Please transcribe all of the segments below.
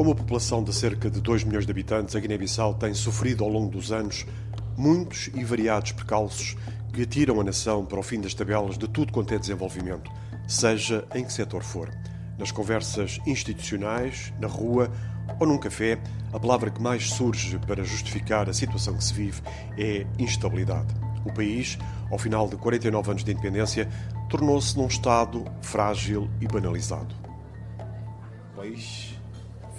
Com uma população de cerca de 2 milhões de habitantes, a Guiné-Bissau tem sofrido ao longo dos anos muitos e variados percalços que atiram a nação para o fim das tabelas de tudo quanto é desenvolvimento, seja em que setor for. Nas conversas institucionais, na rua ou num café, a palavra que mais surge para justificar a situação que se vive é instabilidade. O país, ao final de 49 anos de independência, tornou-se num Estado frágil e banalizado. O país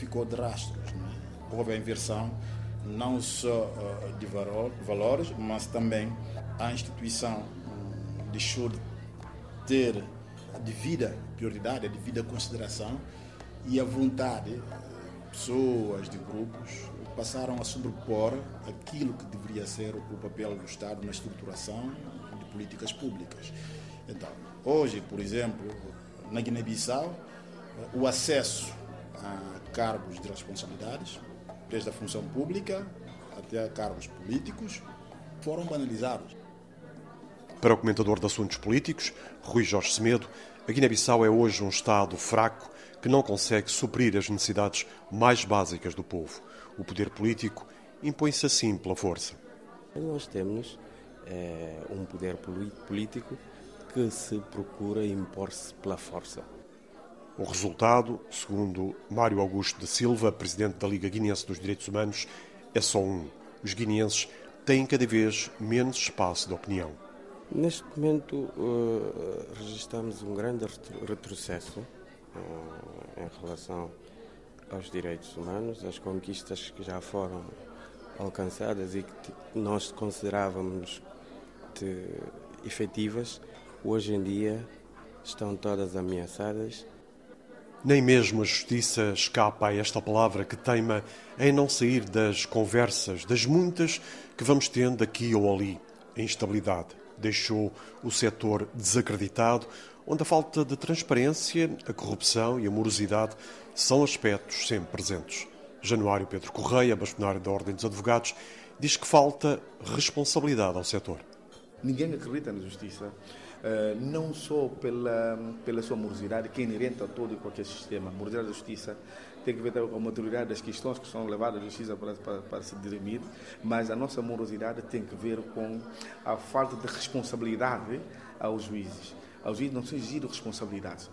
ficou de rastros. É? Houve a inversão não só uh, de valores, mas também a instituição hum, deixou de ter a devida prioridade, a devida consideração e a vontade de pessoas, de grupos, passaram a sobrepor aquilo que deveria ser o papel do Estado na estruturação de políticas públicas. Então, hoje, por exemplo, na Guiné-Bissau, o acesso a cargos de responsabilidades, desde a função pública até a cargos políticos, foram banalizados. Para o comentador de assuntos políticos, Rui Jorge Semedo, a Guiné-Bissau é hoje um Estado fraco que não consegue suprir as necessidades mais básicas do povo. O poder político impõe-se assim pela força. Nós temos é, um poder político que se procura impor-se pela força. O resultado, segundo Mário Augusto da Silva, presidente da Liga Guinense dos Direitos Humanos, é só um. Os guineenses têm cada vez menos espaço de opinião. Neste momento, uh, registramos um grande retrocesso uh, em relação aos direitos humanos, as conquistas que já foram alcançadas e que nós considerávamos de, efetivas, hoje em dia estão todas ameaçadas nem mesmo a justiça escapa a esta palavra que teima em não sair das conversas, das muitas que vamos tendo aqui ou ali. A instabilidade deixou o setor desacreditado, onde a falta de transparência, a corrupção e a morosidade são aspectos sempre presentes. Januário Pedro Correia, bastonário da Ordem dos Advogados, diz que falta responsabilidade ao setor. Ninguém acredita na justiça. Uh, não só pela, pela sua morosidade, que é inerente a todo e qualquer sistema. A morosidade da justiça tem que ver com a maturidade das questões que são levadas à justiça para, para, para, se dirimir, mas a nossa morosidade tem que ver com a falta de responsabilidade aos juízes. Aos juízes não são exigidos responsabilidades.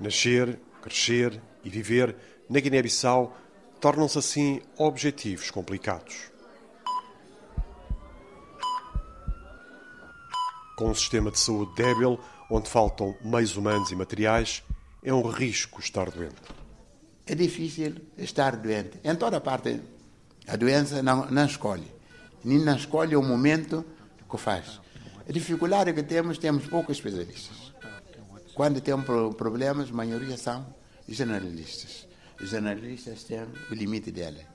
Nascer, crescer e viver na Guiné-Bissau tornam-se assim objetivos complicados. Com um sistema de saúde débil, onde faltam meios humanos e materiais, é um risco estar doente. É difícil estar doente. Em toda parte, a doença não, não escolhe. Nem não escolhe o momento que faz. A dificuldade que temos, temos poucos especialistas. Quando temos problemas, a maioria são generalistas. Os generalistas têm o limite dele.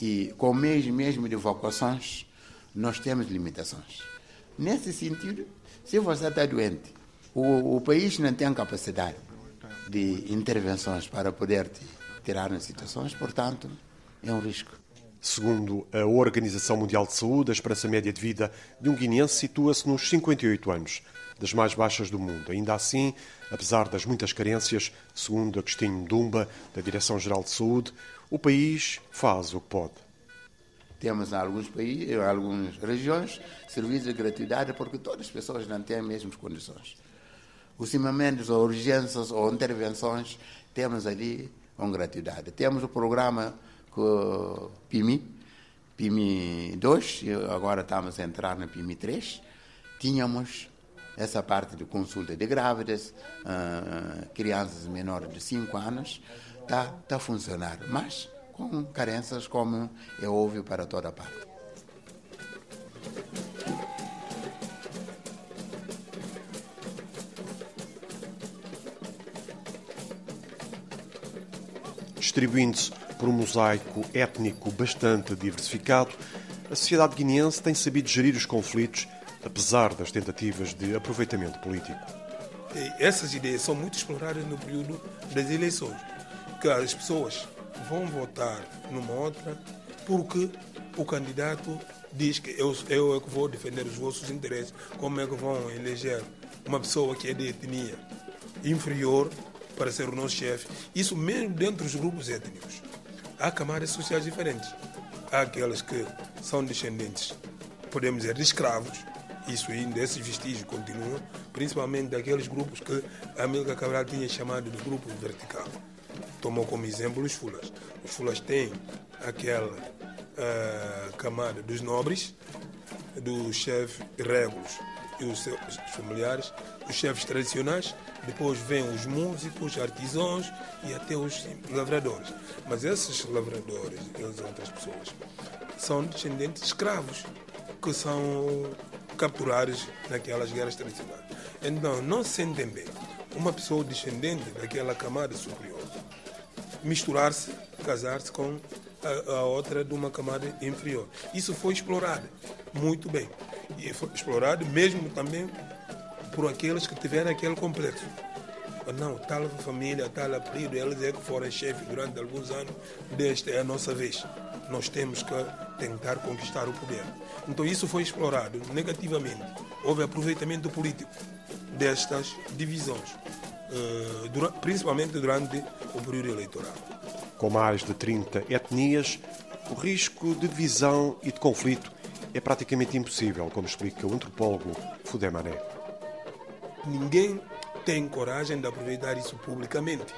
E com o mesmo, mesmo de vocações, nós temos limitações. Nesse sentido, se você está doente, o, o país não tem capacidade de intervenções para poder te tirar nas situações, portanto, é um risco. Segundo a Organização Mundial de Saúde, a esperança média de vida de um guineense situa-se nos 58 anos, das mais baixas do mundo. Ainda assim, apesar das muitas carências, segundo Agostinho Dumba, da Direção-Geral de Saúde, o país faz o que pode. Temos em alguns países, em algumas regiões, serviços de gratuidade porque todas as pessoas não têm as mesmas condições. Os cimamentos ou urgências ou intervenções temos ali com gratuidade. Temos o programa com PIMI, PIMI 2, agora estamos a entrar no PIMI 3. Tínhamos essa parte de consulta de grávidas, uh, crianças menores de 5 anos, está tá a funcionar. Mas com carências como é óbvio para toda parte. Distribuindo-se por um mosaico étnico bastante diversificado, a sociedade guineense tem sabido gerir os conflitos, apesar das tentativas de aproveitamento político. Essas ideias são muito exploradas no período das eleições, que as pessoas vão votar numa outra porque o candidato diz que eu, eu é que vou defender os vossos interesses. Como é que vão eleger uma pessoa que é de etnia inferior para ser o nosso chefe. Isso mesmo dentro dos grupos étnicos. Há camadas sociais diferentes. Há aquelas que são descendentes, podemos dizer, de escravos, isso ainda, esses vestígios continuam, principalmente daqueles grupos que a Amílcar Cabral tinha chamado de grupo vertical. Tomou como exemplo os fulas. Os fulas têm aquela uh, camada dos nobres, dos chefes regulos e os seus familiares, os chefes tradicionais, depois vêm os músicos, artesãos e até os lavradores. Mas esses lavradores e as outras pessoas são descendentes de escravos que são capturados naquelas guerras tradicionais. Então, não se sentem bem uma pessoa descendente daquela camada superior misturar-se, casar-se com a, a, outra de uma camada inferior. Isso foi explorado muito bem. E foi explorado mesmo também por aqueles que tiveram aquele complexo. Não, tal família, tal apelido, eles é que foram chefes durante alguns anos, desta é a nossa vez. Nós temos que tentar conquistar o poder. Então isso foi explorado negativamente. Houve aproveitamento político destas divisões, principalmente durante o período eleitoral. Com mais de 30 etnias, o risco de divisão e de conflito é praticamente impossível, como explica o antropólogo Fudemané. Ninguém tem coragem de aproveitar isso publicamente.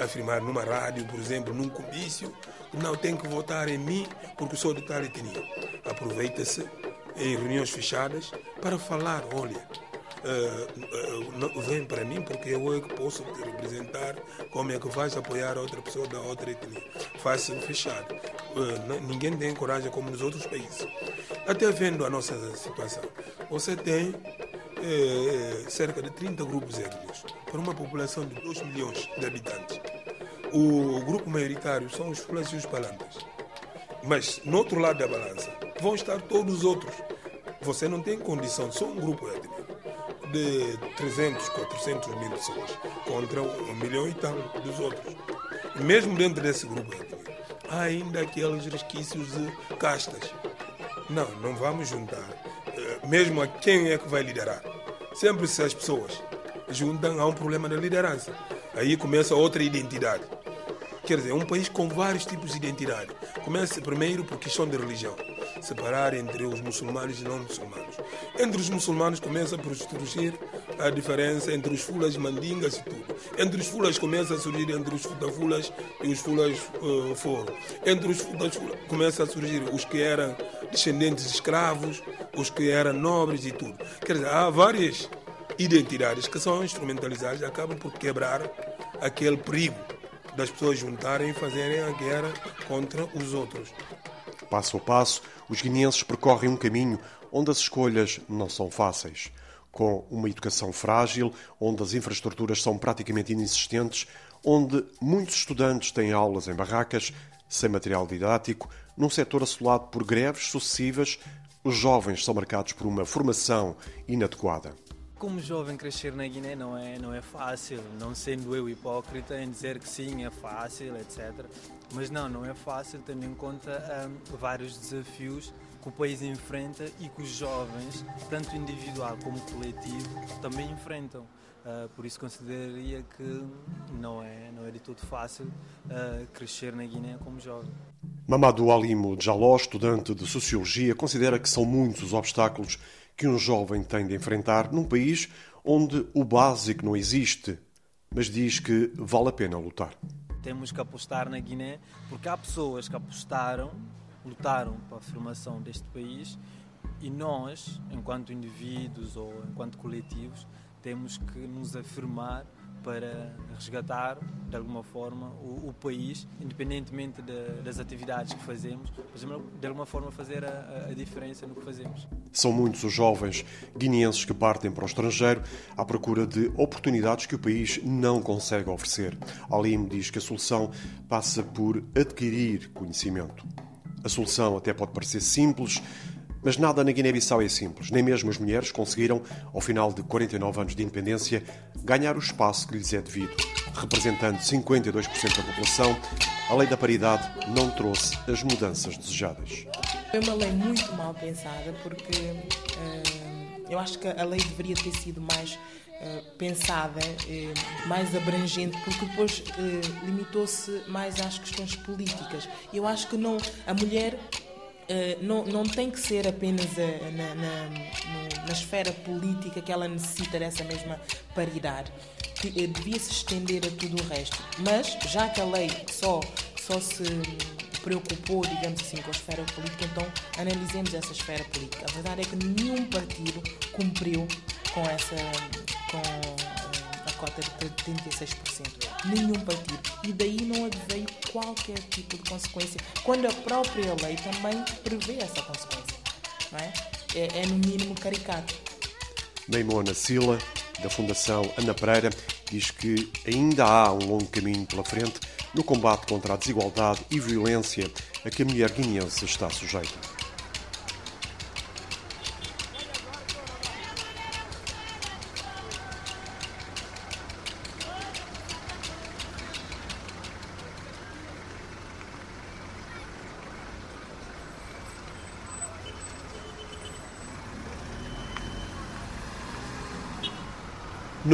Afirmar numa rádio, por exemplo, num comício, não tem que votar em mim porque sou de tal etnia. Aproveita-se em reuniões fechadas para falar, olha, uh, uh, vem para mim porque eu é que posso te representar como é que vais apoiar outra pessoa da outra etnia. Faz-se fechado. Uh, ninguém tem coragem como nos outros países. Até vendo a nossa situação, você tem cerca de 30 grupos étnicos para uma população de 2 milhões de habitantes. O grupo maioritário são os fulas e os palantas. Mas, no outro lado da balança, vão estar todos os outros. Você não tem condição, só um grupo étnico de 300, 400 mil pessoas contra um milhão e tal dos outros. Mesmo dentro desse grupo há ainda aqueles resquícios de castas. Não, não vamos juntar. Eh, mesmo a quem é que vai liderar. Sempre se as pessoas juntam, há um problema de liderança. Aí começa outra identidade. Quer dizer, um país com vários tipos de identidade. Começa primeiro por questão de religião. Separar entre os muçulmanos e não muçulmanos. Entre os muçulmanos começa por surgir a diferença entre os fulas mandingas e tudo. Entre os fulas começa a surgir entre os futafulas e os fulas uh, foro. Entre os fulas começa a surgir os que eram descendentes de escravos, os que eram nobres e tudo. Quer dizer, há várias identidades que são instrumentalizadas e acabam por quebrar aquele perigo das pessoas juntarem e fazerem a guerra contra os outros. Passo a passo, os guineenses percorrem um caminho onde as escolhas não são fáceis. Com uma educação frágil, onde as infraestruturas são praticamente inexistentes, onde muitos estudantes têm aulas em barracas, sem material didático, num setor assolado por greves sucessivas, os jovens são marcados por uma formação inadequada. Como jovem crescer na Guiné não é, não é fácil, não sendo eu hipócrita em dizer que sim, é fácil, etc. Mas não, não é fácil tendo em conta um, vários desafios que o país enfrenta e que os jovens, tanto individual como coletivo, também enfrentam. Uh, por isso consideraria que não é, não é de todo fácil uh, crescer na Guiné como jovem. Mamadou Alimo Jaló, estudante de Sociologia, considera que são muitos os obstáculos que um jovem tem de enfrentar num país onde o básico não existe, mas diz que vale a pena lutar. Temos que apostar na Guiné porque há pessoas que apostaram, lutaram para a formação deste país e nós, enquanto indivíduos ou enquanto coletivos, temos que nos afirmar para resgatar, de alguma forma, o, o país, independentemente de, das atividades que fazemos, de alguma forma fazer a, a, diferença no que fazemos. São muitos os jovens guineenses que partem para o estrangeiro à procura de oportunidades que o país não consegue oferecer. Alim diz que a solução passa por adquirir conhecimento. A solução até pode parecer simples, mas nada na Guiné-Bissau é simples. Nem mesmo as mulheres conseguiram, ao final de 49 anos de independência, ganhar o espaço que lhes é devido. Representando 52% da população, a lei da paridade não trouxe as mudanças desejadas. Foi uma lei muito mal pensada, porque uh, eu acho que a lei deveria ter sido mais pensada, mais abrangente, porque depois limitou-se mais às questões políticas. Eu acho que não a mulher não, não tem que ser apenas na, na, na, esfera política que ela necessita dessa mesma paridade. Devia se estender a tudo o resto. Mas, já que a lei só, só se preocupou, digamos assim, com a esfera política, então analisemos essa esfera política. A verdade é que nenhum partido cumpriu com essa. Com, cota de 36%. Nenhum partido. E daí não adveio qualquer tipo de consequência, quando a própria lei também prevê essa consequência. Não é? É, é no mínimo caricato. Neimona Sila, da Fundação Ana Pereira, diz que ainda há um longo caminho pela frente no combate contra a desigualdade e violência a que a mulher guineense está sujeita.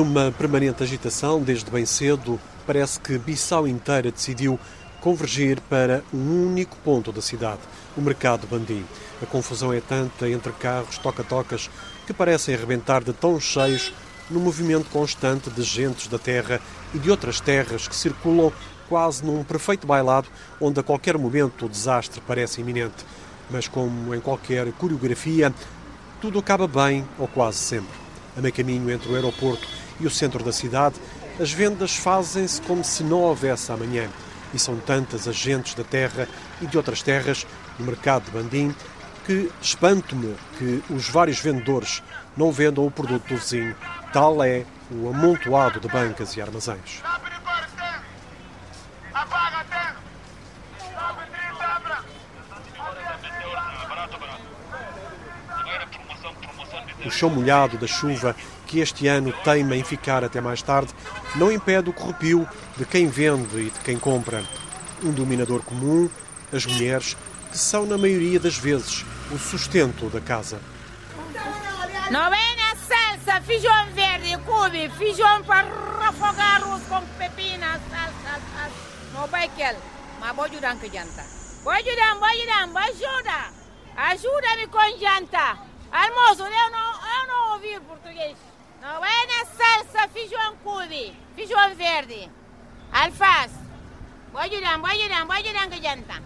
Numa permanente agitação, desde bem cedo, parece que Bissau inteira decidiu convergir para um único ponto da cidade, o mercado Bandim. A confusão é tanta entre carros toca-tocas que parecem arrebentar de tão cheios no movimento constante de gentes da terra e de outras terras que circulam quase num perfeito bailado onde a qualquer momento o desastre parece iminente. Mas como em qualquer coreografia, tudo acaba bem ou quase sempre. A meio caminho entre o aeroporto e o centro da cidade, as vendas fazem-se como se não houvesse amanhã. E são tantas as gentes da terra e de outras terras, no mercado de Bandim, que espanto-me que os vários vendedores não vendam o produto do vizinho. Tal é o amontoado de bancas e armazéns. O chão molhado da chuva que este ano teima em ficar até mais tarde, não impede o corrupio de quem vende e de quem compra. Um dominador comum, as mulheres, que são, na maioria das vezes, o sustento da casa. Não na salsa, feijão verde, cube, feijão para refogar com pepina, salsa. Não vai quer, mas vou ajudar com janta. Vou ajudar, vou ajudar, vou ajudar. Ajuda-me com janta. Almoço, eu não, eu não ouvi português. Não é na salsa, feijão cube, feijão verde, alface. Vou ajudar, vou ajudar, vou ajudar que janta.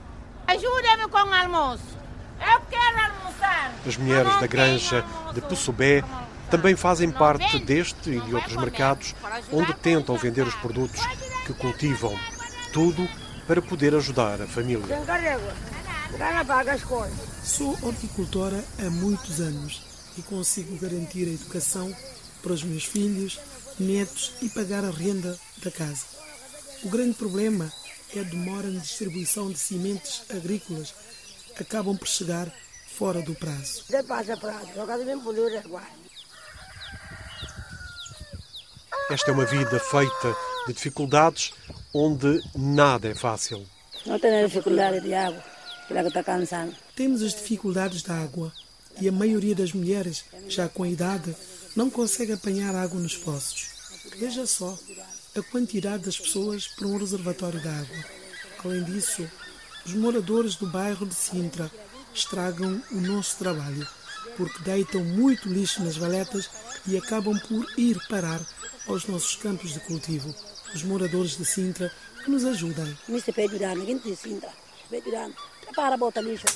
Ajuda-me com o almoço. Eu quero almoçar. As mulheres da granja de Pussobé também fazem parte deste e de outros mercados onde tentam vender os produtos que cultivam. Tudo para poder ajudar a família. Sou horticultora há muitos anos e consigo garantir a educação para os meus filhos, netos e pagar a renda da casa. O grande problema é a demora na distribuição de sementes agrícolas. Acabam por chegar fora do prazo. Esta é uma vida feita de dificuldades onde nada é fácil. Não tenho dificuldade de água, que está cansando. Temos as dificuldades da água e a maioria das mulheres, já com a idade, não consegue apanhar água nos poços. Veja só a quantidade das pessoas para um reservatório de água. Além disso, os moradores do bairro de Sintra estragam o nosso trabalho, porque deitam muito lixo nas valetas e acabam por ir parar aos nossos campos de cultivo. Os moradores de Sintra que nos ajudem. Para botar lixo.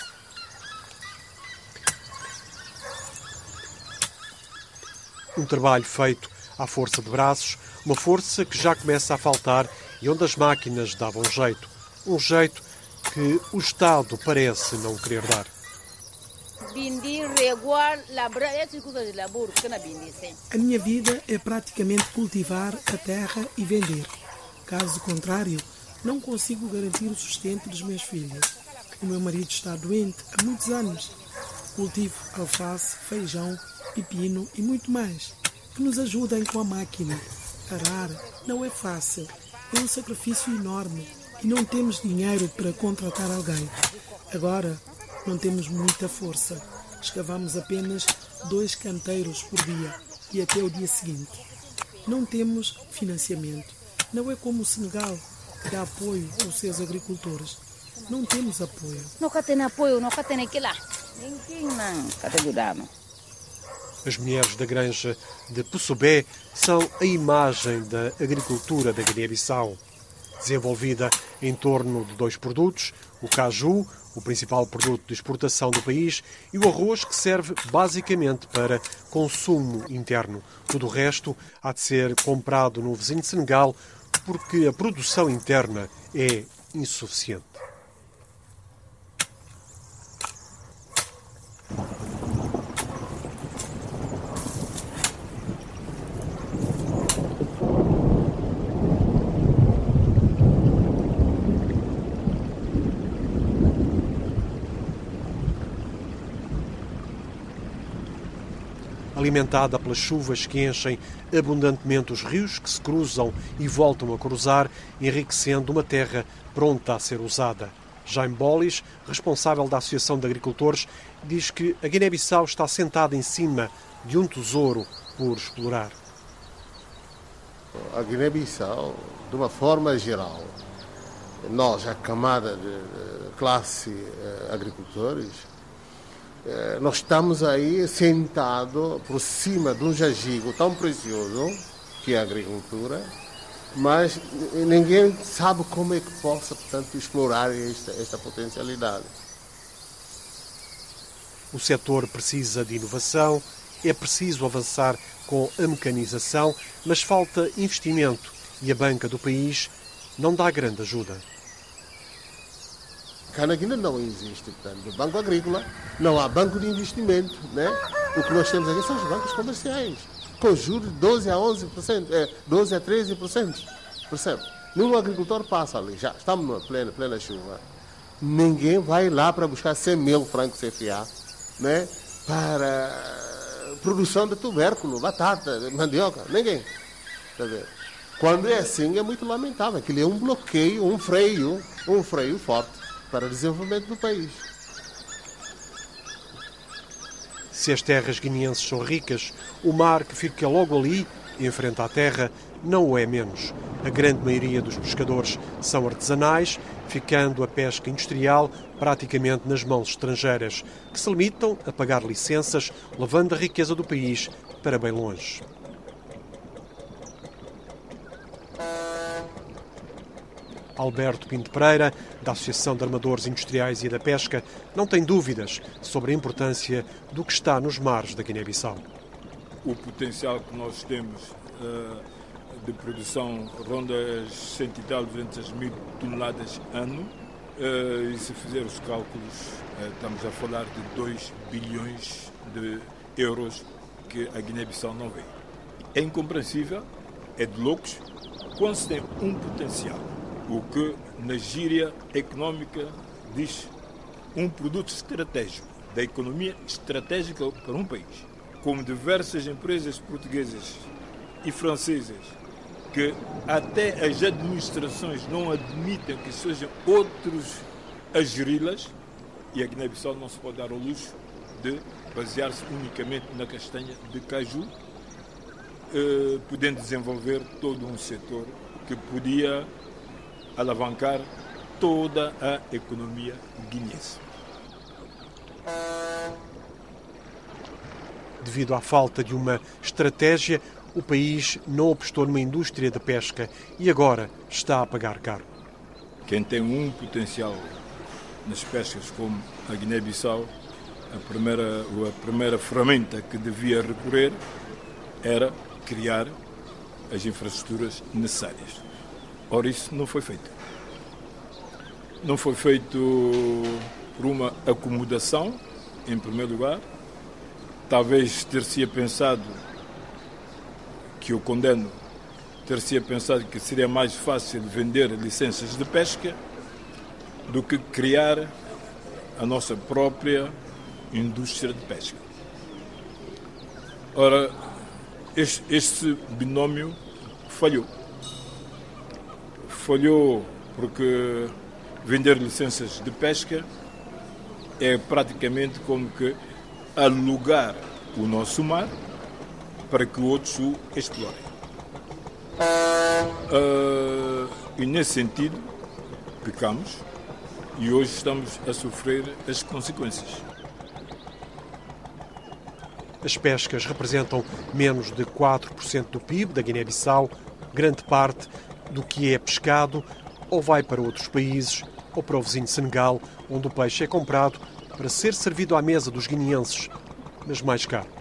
Um trabalho feito à força de braços, uma força que já começa a faltar e onde as máquinas davam jeito. Um jeito que o Estado parece não querer dar. A minha vida é praticamente cultivar a terra e vender. Caso contrário, não consigo garantir o sustento dos meus filhos. O meu marido está doente há muitos anos. Cultivo alface, feijão, pepino e muito mais, que nos ajudem com a máquina. Arar não é fácil, é um sacrifício enorme e não temos dinheiro para contratar alguém. Agora não temos muita força. Escavamos apenas dois canteiros por dia e até o dia seguinte. não temos financiamento. Não é como o Senegal, que dá apoio aos seus agricultores. Não temos apoio. Nunca tem apoio, nunca tem aquilo lá. Ninguém não, cadê ajudamos? As mulheres da granja de Pussobé são a imagem da agricultura da Guiné-Bissau, desenvolvida em torno de dois produtos, o caju, o principal produto de exportação do país, e o arroz, que serve basicamente para consumo interno. Tudo o resto há de ser comprado no vizinho Senegal, porque a produção interna é insuficiente. Alimentada pelas chuvas que enchem abundantemente os rios que se cruzam e voltam a cruzar, enriquecendo uma terra pronta a ser usada. Jaime Bolis, responsável da Associação de Agricultores, diz que a Guiné-Bissau está sentada em cima de um tesouro por explorar. A Guiné-Bissau, de uma forma geral, nós, a camada de classe eh, agricultores, nós estamos aí sentados por cima de um jazigo tão precioso que é a agricultura, mas ninguém sabe como é que possa, portanto, explorar esta, esta potencialidade. O setor precisa de inovação, é preciso avançar com a mecanização, mas falta investimento e a banca do país não dá grande ajuda. Canaguina não existe, portanto, banco agrícola, não há banco de investimento, né? O que nós temos aqui são os bancos comerciais, com juros de 12 a 11%, é, 12 a 13%, percebe? Nenhum agricultor passa ali, já estamos na plena, plena chuva. Ninguém vai lá para buscar 100 mil francos CFA, né? Para produção de tubérculo, batata, mandioca, ninguém. Quer dizer, quando é assim é muito lamentável, aquilo é um bloqueio, um freio, um freio forte para o desenvolvimento do país. Se as terras guineenses são ricas, o mar que fica logo ali, em frente à terra, não o é menos. A grande maioria dos pescadores são artesanais, ficando a pesca industrial praticamente nas mãos estrangeiras, que se limitam a pagar licenças, levando a riqueza do país para bem longe. Alberto Pinto Pereira, da Associação de Armadores Industriais e da Pesca, não tem dúvidas sobre a importância do que está nos mares da Guiné-Bissau. O potencial que nós temos uh, de produção ronda as 100 e tal, 200 mil toneladas ano. Uh, e se fizer os cálculos, uh, estamos a falar de 2 bilhões de euros que a Guiné-Bissau não vê. É incompreensível, é de loucos, quando se tem um potencial o que na gíria económica diz um produto estratégico, da economia estratégica para um país. Como diversas empresas portuguesas e francesas que até as administrações não admitem que sejam outros a geri-las, e a Guiné-Bissau não se pode dar ao luxo de basear-se unicamente na castanha de caju, eh, podendo desenvolver todo um setor que podia alavancar toda a economia guinense. Devido à falta de uma estratégia, o país não apostou numa indústria da pesca e agora está a pagar caro. Quem tem um potencial nas pescas como a Guiné-Bissau, a primeira, a primeira ferramenta que devia recorrer era criar as infraestruturas necessárias. Ora, isso não foi feito. Não foi feito por uma acomodação, em primeiro lugar. Talvez ter-se pensado, que eu condeno, ter-se pensado que seria mais fácil vender licenças de pesca do que criar a nossa própria indústria de pesca. Ora, este, este binómio falhou falhou porque vender licenças de pesca é praticamente como que alugar o nosso mar para que outros o explorem. Uh, e nesse sentido, pecamos e hoje estamos a sofrer as consequências. As pescas representam menos de 4% do PIB da Guiné-Bissau. Grande parte do que é pescado ou vai para outros países ou para o vizinho Senegal, onde o peixe é comprado para ser servido à mesa dos guineenses, mas mais caro.